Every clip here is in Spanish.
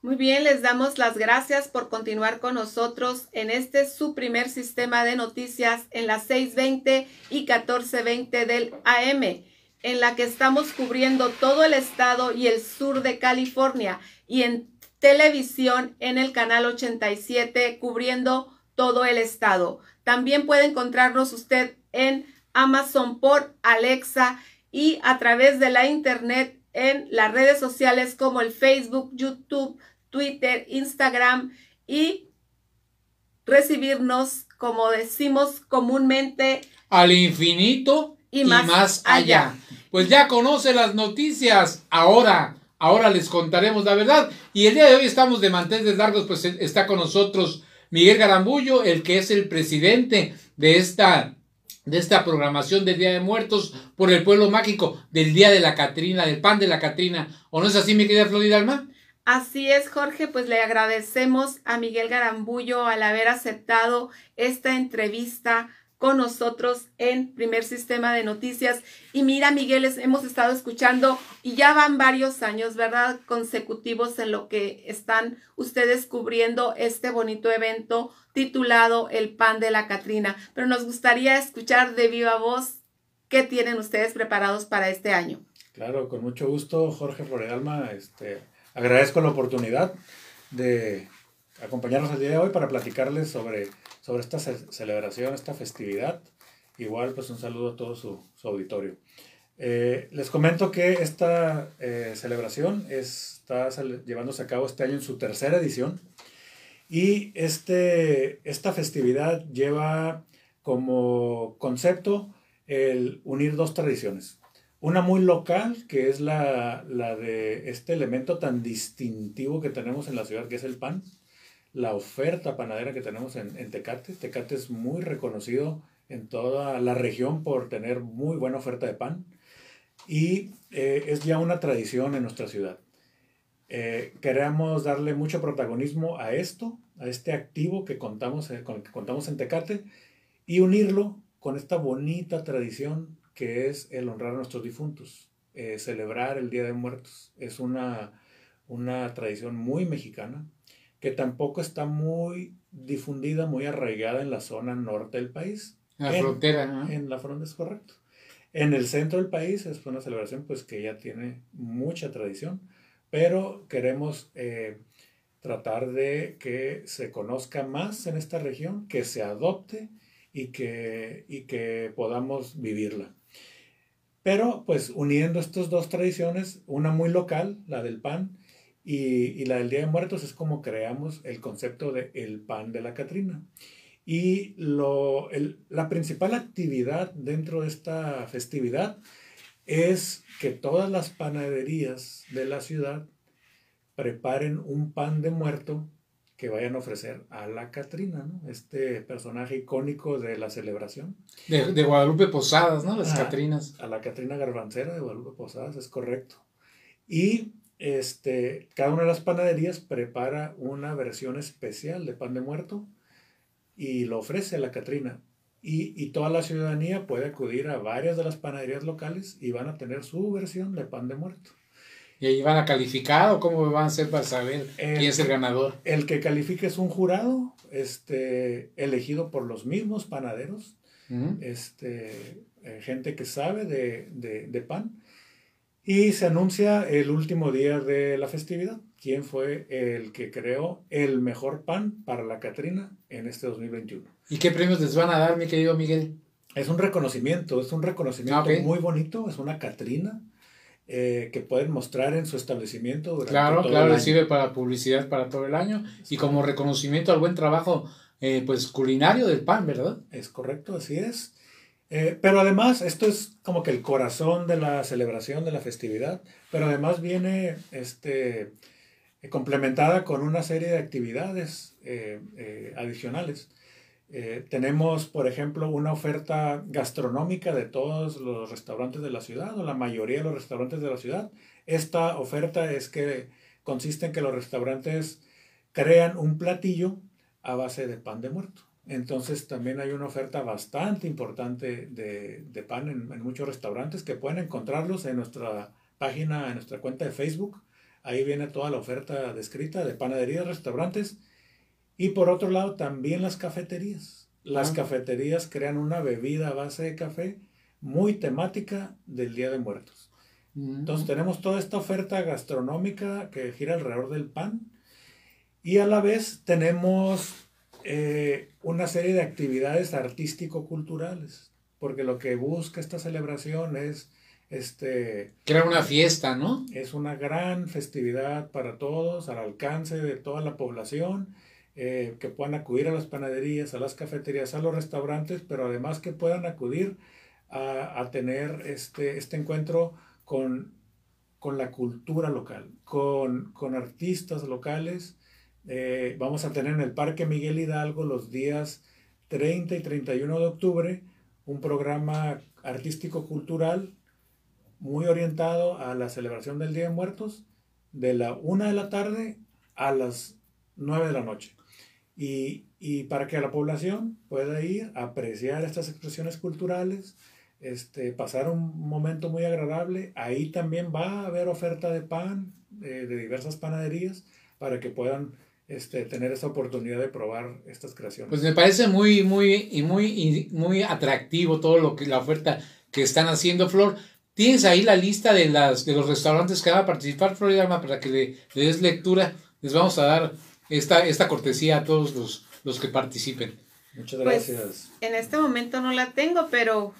Muy bien, les damos las gracias por continuar con nosotros en este su primer sistema de noticias en las 620 y 1420 del AM, en la que estamos cubriendo todo el estado y el sur de California y en televisión en el canal 87 cubriendo todo el estado. También puede encontrarnos usted en Amazon por Alexa y a través de la internet en las redes sociales como el Facebook, YouTube, Twitter, Instagram y recibirnos, como decimos comúnmente, al infinito y, más, allá. Pues ya conoce las noticias. Ahora, ahora les contaremos la verdad. Y el día de hoy estamos de manteles largos, pues está con nosotros Miguel Garambullo, el que es el presidente de esta de esta programación del Día de Muertos por el pueblo mágico, del Día de la Catrina, del pan de la Catrina. ¿O no es así, mi querida Florida Alma? Así es, Jorge, pues le agradecemos a Miguel Garambullo al haber aceptado esta entrevista con nosotros en Primer Sistema de Noticias. Y mira, Miguel, hemos estado escuchando y ya van varios años, ¿verdad? Consecutivos en lo que están ustedes cubriendo este bonito evento titulado El Pan de la Catrina. Pero nos gustaría escuchar de viva voz qué tienen ustedes preparados para este año. Claro, con mucho gusto, Jorge Floredalma, este agradezco la oportunidad de acompañarnos el día de hoy para platicarles sobre, sobre esta celebración, esta festividad. Igual, pues un saludo a todo su, auditorio. Eh, les comento que esta eh, celebración está llevándose a cabo este año en su tercera edición y este, esta festividad lleva como concepto el unir dos tradiciones. Una muy local, que es la, de este elemento tan distintivo que tenemos en la ciudad, que es el pan. La oferta panadera que tenemos en, Tecate. Tecate es muy reconocido en toda la región por tener muy buena oferta de pan. Y eh, es ya una tradición en nuestra ciudad. Eh, queremos darle mucho protagonismo a esto, a este activo que contamos, eh, con el que contamos en Tecate, y unirlo con esta bonita tradición que es el honrar a nuestros difuntos, eh, celebrar el Día de Muertos. Es una, una tradición muy mexicana que tampoco está muy difundida, muy arraigada en la zona norte del país. En la frontera, ¿no? En la frontera es correcto. En el centro del país es una celebración pues que ya tiene mucha tradición, pero queremos eh, tratar de que se conozca más en esta región, que se adopte y que, y que podamos vivirla. Pero pues uniendo estas dos tradiciones, una muy local, la del pan, y, la del Día de Muertos, es como creamos el concepto de el pan de la Catrina. Y lo, la principal actividad dentro de esta festividad es que todas las panaderías de la ciudad preparen un pan de muerto que vayan a ofrecer a la Catrina, ¿no? Este personaje icónico de la celebración. De, Guadalupe Posadas, ¿no? Las Catrinas. A la Catrina Garbancera de Guadalupe Posadas, es correcto. Y este, cada una de las panaderías prepara una versión especial de pan de muerto y lo ofrece a la Catrina. Y, y, toda la ciudadanía puede acudir a varias de las panaderías locales y van a tener su versión de pan de muerto. ¿Y ahí van a calificar o cómo van a hacer para saber quién es el ganador? El que califique es un jurado este, elegido por los mismos panaderos, este, eh, gente que sabe de, de, pan. Y se anuncia el último día de la festividad, quién fue el que creó el mejor pan para la Catrina en este 2021. ¿Y qué premios les van a dar, mi querido Miguel? Es un reconocimiento, es un reconocimiento ah, muy bonito, es una Catrina eh, que pueden mostrar en su establecimiento. Durante claro, claro, sirve para publicidad para todo el año y como reconocimiento al buen trabajo eh, pues culinario del pan, ¿verdad? Es correcto, así es. Eh, pero además, esto es como que el corazón de la celebración, de la festividad, pero además viene este, complementada con una serie de actividades adicionales. Eh, tenemos, por ejemplo, una oferta gastronómica de todos los restaurantes de la ciudad o la mayoría de los restaurantes de la ciudad. Esta oferta es que consiste en que los restaurantes crean un platillo a base de pan de muerto. Entonces también hay una oferta bastante importante de, pan en, en, muchos restaurantes que pueden encontrarlos en nuestra página, en nuestra cuenta de Facebook Ahí viene toda la oferta descrita de panaderías, restaurantes y por otro lado también las cafeterías. Las ah. cafeterías crean una bebida a base de café muy temática del Día de Muertos. Mm. Entonces tenemos toda esta oferta gastronómica que gira alrededor del pan y a la vez tenemos eh, una serie de actividades artístico-culturales, porque lo que busca esta celebración es este crear una fiesta, ¿no? Es una gran festividad para todos, al alcance de toda la población, eh, que puedan acudir a las panaderías, a las cafeterías, a los restaurantes, pero además que puedan acudir a, tener este, este encuentro con, con la cultura local, con, con artistas locales. Eh, vamos a tener en el Parque Miguel Hidalgo los días 30 y 31 de octubre un programa artístico-cultural muy orientado a la celebración del Día de Muertos de la una de la tarde a las 9 de la noche. Y, y, para que la población pueda ir a apreciar estas expresiones culturales, este, pasar un momento muy agradable. Ahí también va a haber oferta de pan eh, de diversas panaderías para que puedan este, tener esa oportunidad de probar estas creaciones. Pues me parece muy, muy, y muy, muy atractivo todo lo que la oferta que están haciendo, Flor. Tienes ahí la lista de, las, de los restaurantes que van a participar, Flor para que le, des lectura. Les vamos a dar esta, esta cortesía a todos los, los que participen. Muchas pues, gracias. en este momento no la tengo, pero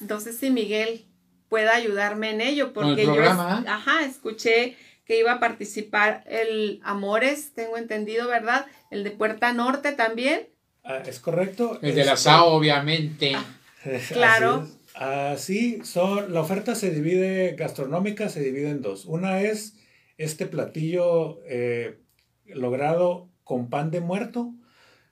no sé si Miguel pueda ayudarme en ello, porque yo ajá, escuché que iba a participar el Amores, tengo entendido, ¿verdad? El de Puerta Norte también. Ah, es correcto. El de la SAO, obviamente. Ah, claro. Así, son, la oferta se divide, gastronómica se divide en dos. Una es este platillo eh, logrado con pan de muerto,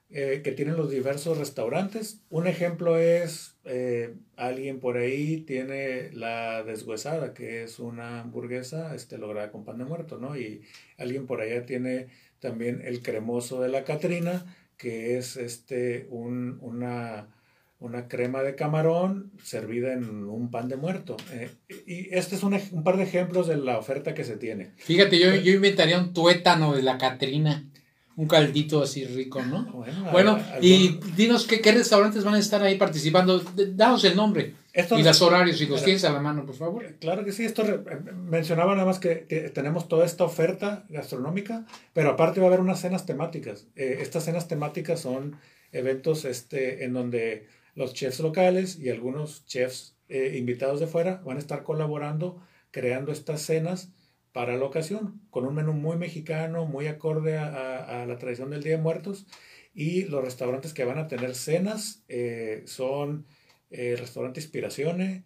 eh, que tienen los diversos restaurantes. Un ejemplo es eh, alguien por ahí tiene la deshuesada, que es una hamburguesa este, lograda con pan de muerto, ¿no? Y alguien por allá tiene también el cremoso de la Catrina, que es este, un, una, una crema de camarón servida en un pan de muerto. Eh, y este es un, un, par de ejemplos de la oferta que se tiene. Fíjate, yo, yo inventaría un tuétano de la Catrina un caldito así rico, ¿no? Bueno, y dinos qué, qué, restaurantes van a estar ahí participando. Danos el nombre y los horarios, si los tienes a la mano, por favor. Claro que sí, esto mencionaba nada más que, tenemos toda esta oferta gastronómica, pero aparte va a haber unas cenas temáticas. Eh, estas cenas temáticas son eventos este, en donde los chefs locales y algunos chefs eh, invitados de fuera van a estar colaborando creando estas cenas para la ocasión, con un menú muy mexicano, muy acorde a, la tradición del Día de Muertos. Y los restaurantes que van a tener cenas eh, son eh, Restaurante Inspiraciones,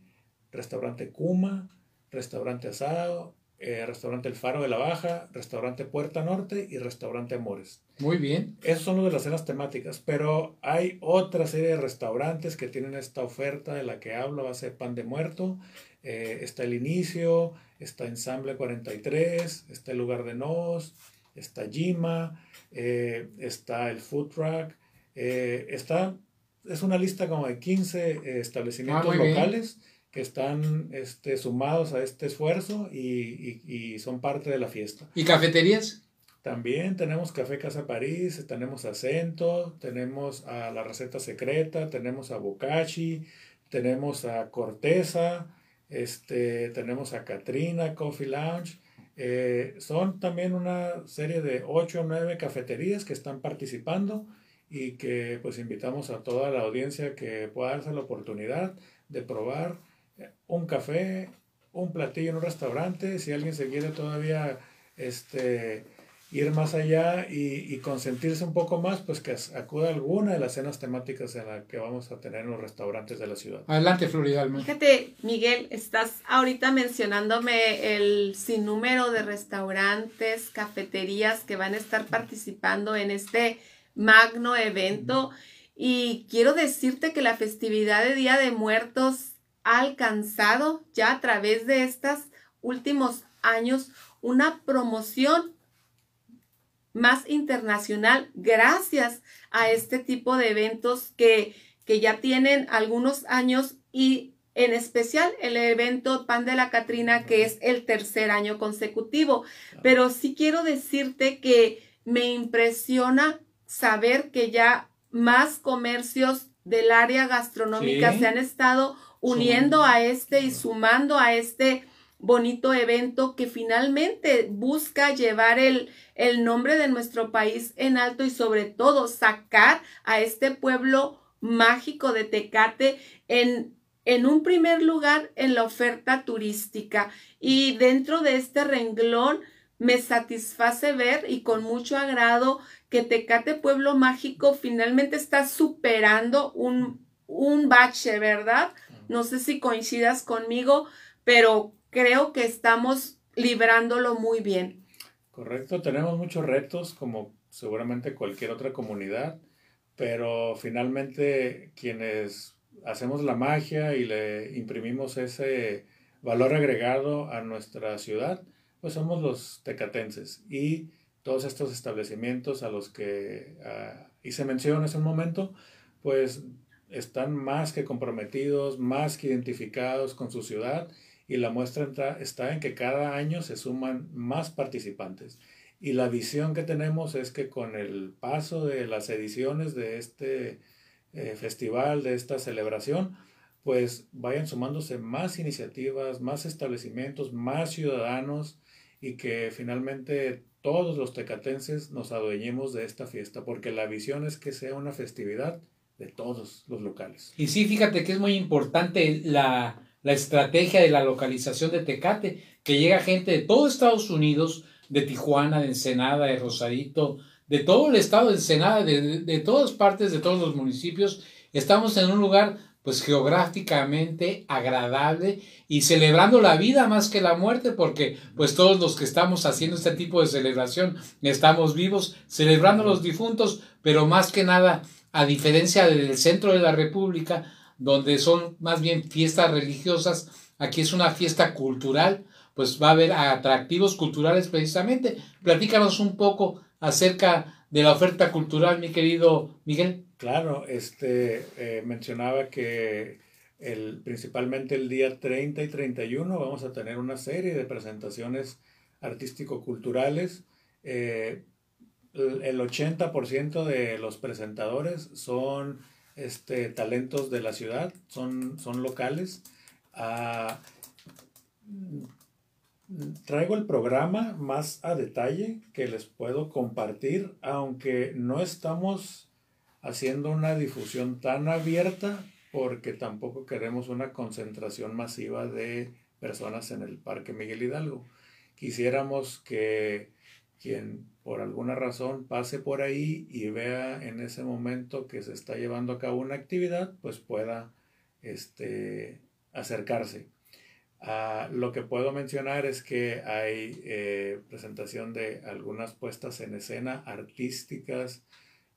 Restaurante Kuma, Restaurante Asado, eh, Restaurante El Faro de la Baja, Restaurante Puerta Norte y Restaurante Amores. Muy bien. Esos son de las cenas temáticas, pero hay otra serie de restaurantes que tienen esta oferta de la que hablo, va a ser pan de muerto, está el inicio, está Ensamble 43, está el Lugar de Nos, está Jima, eh, está el Food Truck, eh, está, es una lista como de 15 eh, establecimientos ah, locales que están este, sumados a este esfuerzo y, y, son parte de la fiesta. ¿Y cafeterías? También tenemos Café Casa París, tenemos Acento, tenemos a La Receta Secreta, tenemos a Bocachi, tenemos a Corteza, este, tenemos a Katrina Coffee Lounge. Eh, son también una serie de 8 o 9 cafeterías que están participando y que pues invitamos a toda la audiencia que pueda darse la oportunidad de probar un café, un platillo en un restaurante. Si alguien se quiere todavía este, ir más allá y, consentirse un poco más, pues que acuda a alguna de las cenas temáticas en las que vamos a tener en los restaurantes de la ciudad. Adelante, Florida. Fíjate, Miguel, estás ahorita mencionándome el sinnúmero de restaurantes, cafeterías que van a estar participando en este magno evento. Y quiero decirte que la festividad de Día de Muertos ha alcanzado ya a través de estos últimos años una promoción más internacional gracias a este tipo de eventos que, que ya tienen algunos años y en especial el evento Pan de la Catrina, que es el tercer año consecutivo. Pero sí quiero decirte que me impresiona saber que ya más comercios del área gastronómica se han estado uniendo a este y sumando a este bonito evento que finalmente busca llevar el, el nombre de nuestro país en alto y sobre todo sacar a este pueblo mágico de Tecate en, en un primer lugar en la oferta turística. Y dentro de este renglón me satisface ver y con mucho agrado que Tecate Pueblo Mágico finalmente está superando un, un bache, ¿verdad? No sé si coincidas conmigo, pero creo que estamos librándolo muy bien. Correcto, tenemos muchos retos como seguramente cualquier otra comunidad, pero finalmente quienes hacemos la magia y le imprimimos ese valor agregado a nuestra ciudad, pues somos los tecatenses y todos estos establecimientos a los que uh, hice mención hace un momento, pues están más que comprometidos, más que identificados con su ciudad y la muestra está en que cada año se suman más participantes. Y la visión que tenemos es que con el paso de las ediciones de este eh, festival, de esta celebración, pues vayan sumándose más iniciativas, más establecimientos, más ciudadanos y que finalmente todos los tecatenses nos adueñemos de esta fiesta, porque la visión es que sea una festividad de todos los locales. Y sí, fíjate que es muy importante la, la estrategia de la localización de Tecate, que llega gente de todo Estados Unidos, de Tijuana, de Ensenada, de Rosarito, de todo el estado de Ensenada, de, de, todas partes, de todos los municipios. Estamos en un lugar pues geográficamente agradable y celebrando la vida más que la muerte porque pues todos los que estamos haciendo este tipo de celebración estamos vivos celebrando los difuntos pero más que nada a diferencia del centro de la república donde son más bien fiestas religiosas, aquí es una fiesta cultural, pues va a haber atractivos culturales precisamente. Platícanos un poco acerca de la oferta cultural, mi querido Miguel. Claro, este eh, mencionaba que el, principalmente el día 30 y 31 vamos a tener una serie de presentaciones artístico-culturales. Eh, el 80% de los presentadores son este, talentos de la ciudad, son, son locales. Ah, traigo el programa más a detalle que les puedo compartir, aunque no estamos haciendo una difusión tan abierta porque tampoco queremos una concentración masiva de personas en el Parque Miguel Hidalgo. Quisiéramos que quien por alguna razón pase por ahí y vea en ese momento que se está llevando a cabo una actividad, pues pueda este, acercarse. Ah, lo que puedo mencionar es que hay eh, presentación de algunas puestas en escena artísticas,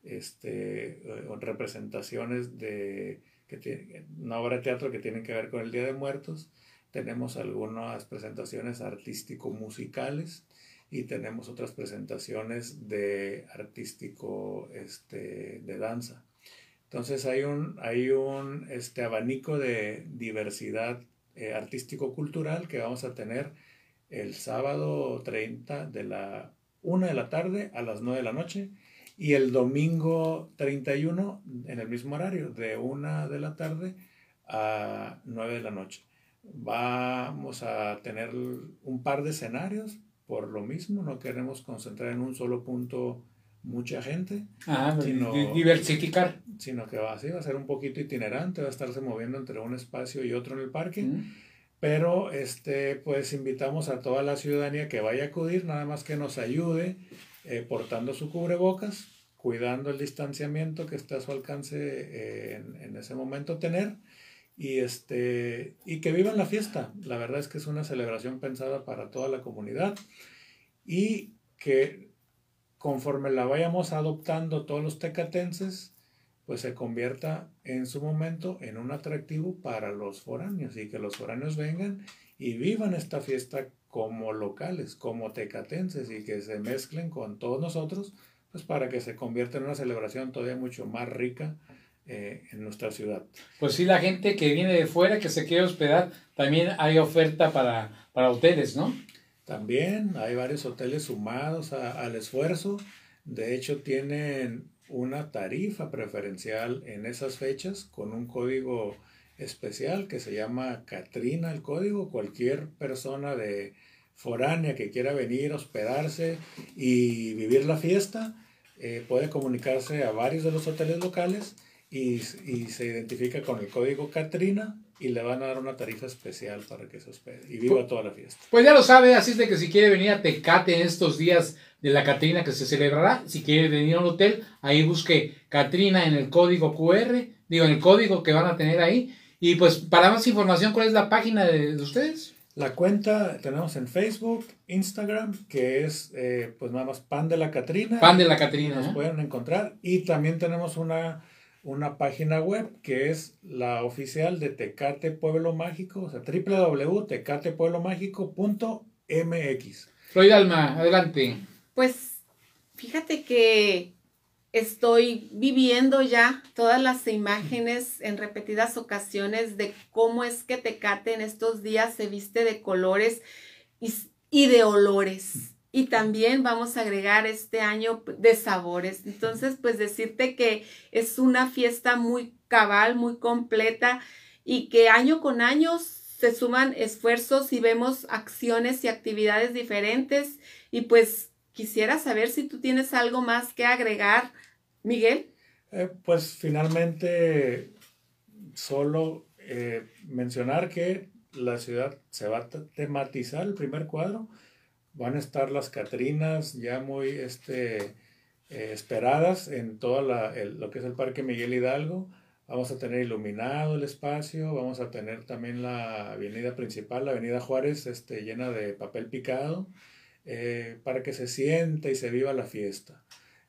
este, representaciones de que una obra de teatro que tienen que ver con el Día de Muertos. Tenemos algunas presentaciones artístico-musicales y tenemos otras presentaciones de artístico este, de danza. Entonces hay un, hay un este, abanico de diversidad eh, artístico-cultural que vamos a tener el sábado 30 de la 1 de la tarde a las 9 de la noche y el domingo 31 en el mismo horario de 1 de la tarde a 9 de la noche. Vamos a tener un par de escenarios por lo mismo, no queremos concentrar en un solo punto mucha gente. Ah, sino, diversificar. Sino que va, así, va a ser un poquito itinerante, va a estarse moviendo entre un espacio y otro en el parque. Mm. Pero este, pues invitamos a toda la ciudadanía que vaya a acudir, nada más que nos ayude eh, portando su cubrebocas, cuidando el distanciamiento que esté a su alcance eh, en, en, ese momento tener y, este, y que vivan la fiesta. La verdad es que es una celebración pensada para toda la comunidad y que conforme la vayamos adoptando todos los tecatenses, pues se convierta en su momento en un atractivo para los foráneos y que los foráneos vengan y vivan esta fiesta como locales, como tecatenses y que se mezclen con todos nosotros, pues para que se convierta en una celebración todavía mucho más rica eh, en nuestra ciudad. Pues sí, la gente que viene de fuera, que se quiere hospedar, también hay oferta para, para hoteles, ¿no? También hay varios hoteles sumados al esfuerzo. De hecho, tienen una tarifa preferencial en esas fechas con un código especial que se llama Catrina el código. Cualquier persona de foránea que quiera venir, hospedarse y vivir la fiesta, eh, puede comunicarse a varios de los hoteles locales y, y, se identifica con el código Catrina y le van a dar una tarifa especial para que se hospede y viva pues, toda la fiesta. Pues ya lo sabe, así es de que si quiere venir a Tecate en estos días de la Catrina que se celebrará, si quiere venir a un hotel, ahí busque Catrina en el código QR, digo en el código que van a tener ahí. Y pues para más información, ¿cuál es la página de, ustedes? La cuenta tenemos en Facebook, Instagram, que es eh, pues nada más Pan de la Catrina. Pan de la Catrina. Nos pueden encontrar. Y también tenemos una una página web que es la oficial de Tecate Pueblo Mágico, o sea, www.tecatepueblomágico.mx. Floyd Alma, adelante. Pues fíjate que estoy viviendo ya todas las imágenes en repetidas ocasiones de cómo es que Tecate en estos días se viste de colores y, y de olores y también vamos a agregar este año de sabores. Entonces, pues decirte que es una fiesta muy cabal, muy completa y que año con año se suman esfuerzos y vemos acciones y actividades diferentes. Y pues quisiera saber si tú tienes algo más que agregar, Miguel. Eh, pues finalmente, solo eh, mencionar que la ciudad se va a tematizar el primer cuadro van a estar las Catrinas ya muy este, eh, esperadas en todo lo que es el Parque Miguel Hidalgo. Vamos a tener iluminado el espacio, vamos a tener también la avenida principal, la avenida Juárez, este, llena de papel picado, eh, para que se sienta y se viva la fiesta.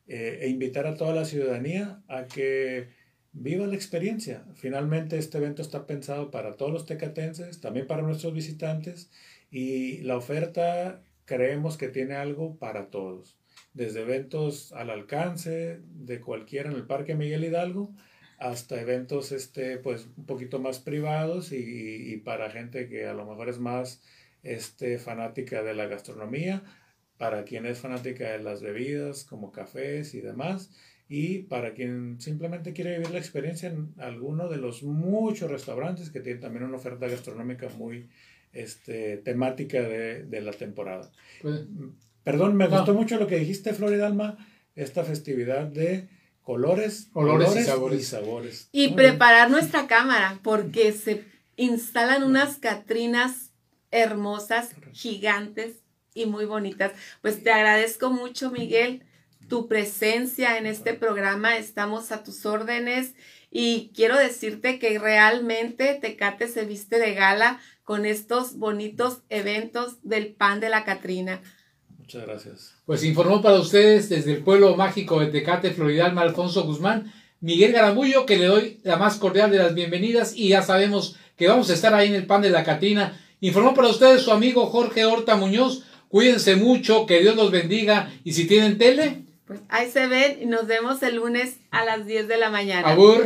Eh, e invitar a toda la ciudadanía a que viva la experiencia. Finalmente este evento está pensado para todos los tecatenses, también para nuestros visitantes, y la oferta creemos que tiene algo para todos, desde eventos al alcance de cualquiera en el Parque Miguel Hidalgo hasta eventos este, pues, un poquito más privados y, para gente que a lo mejor es más este, fanática de la gastronomía, para quien es fanática de las bebidas como cafés y demás, y para quien simplemente quiere vivir la experiencia en alguno de los muchos restaurantes que tienen también una oferta gastronómica muy, este, temática de, la temporada. Pues, Perdón, me gustó mucho lo que dijiste, Floridalma, esta festividad de colores, colores, y, sabores. y preparar nuestra cámara, porque se instalan unas Catrinas hermosas, gigantes y muy bonitas. Pues te agradezco mucho, Miguel, tu presencia en este programa. Estamos a tus órdenes y quiero decirte que realmente Tecate se viste de gala con estos bonitos eventos del pan de la Catrina. Muchas gracias. Pues informó para ustedes desde el pueblo mágico de Tecate, Floridalma, Alfonso Guzmán, Miguel Garamullo, que le doy la más cordial de las bienvenidas y ya sabemos que vamos a estar ahí en el pan de la Catrina. Informó para ustedes su amigo Jorge Horta Muñoz. Cuídense mucho, que Dios los bendiga y si tienen tele. Pues ahí se ven y nos vemos el lunes a las 10 de la mañana. Abur.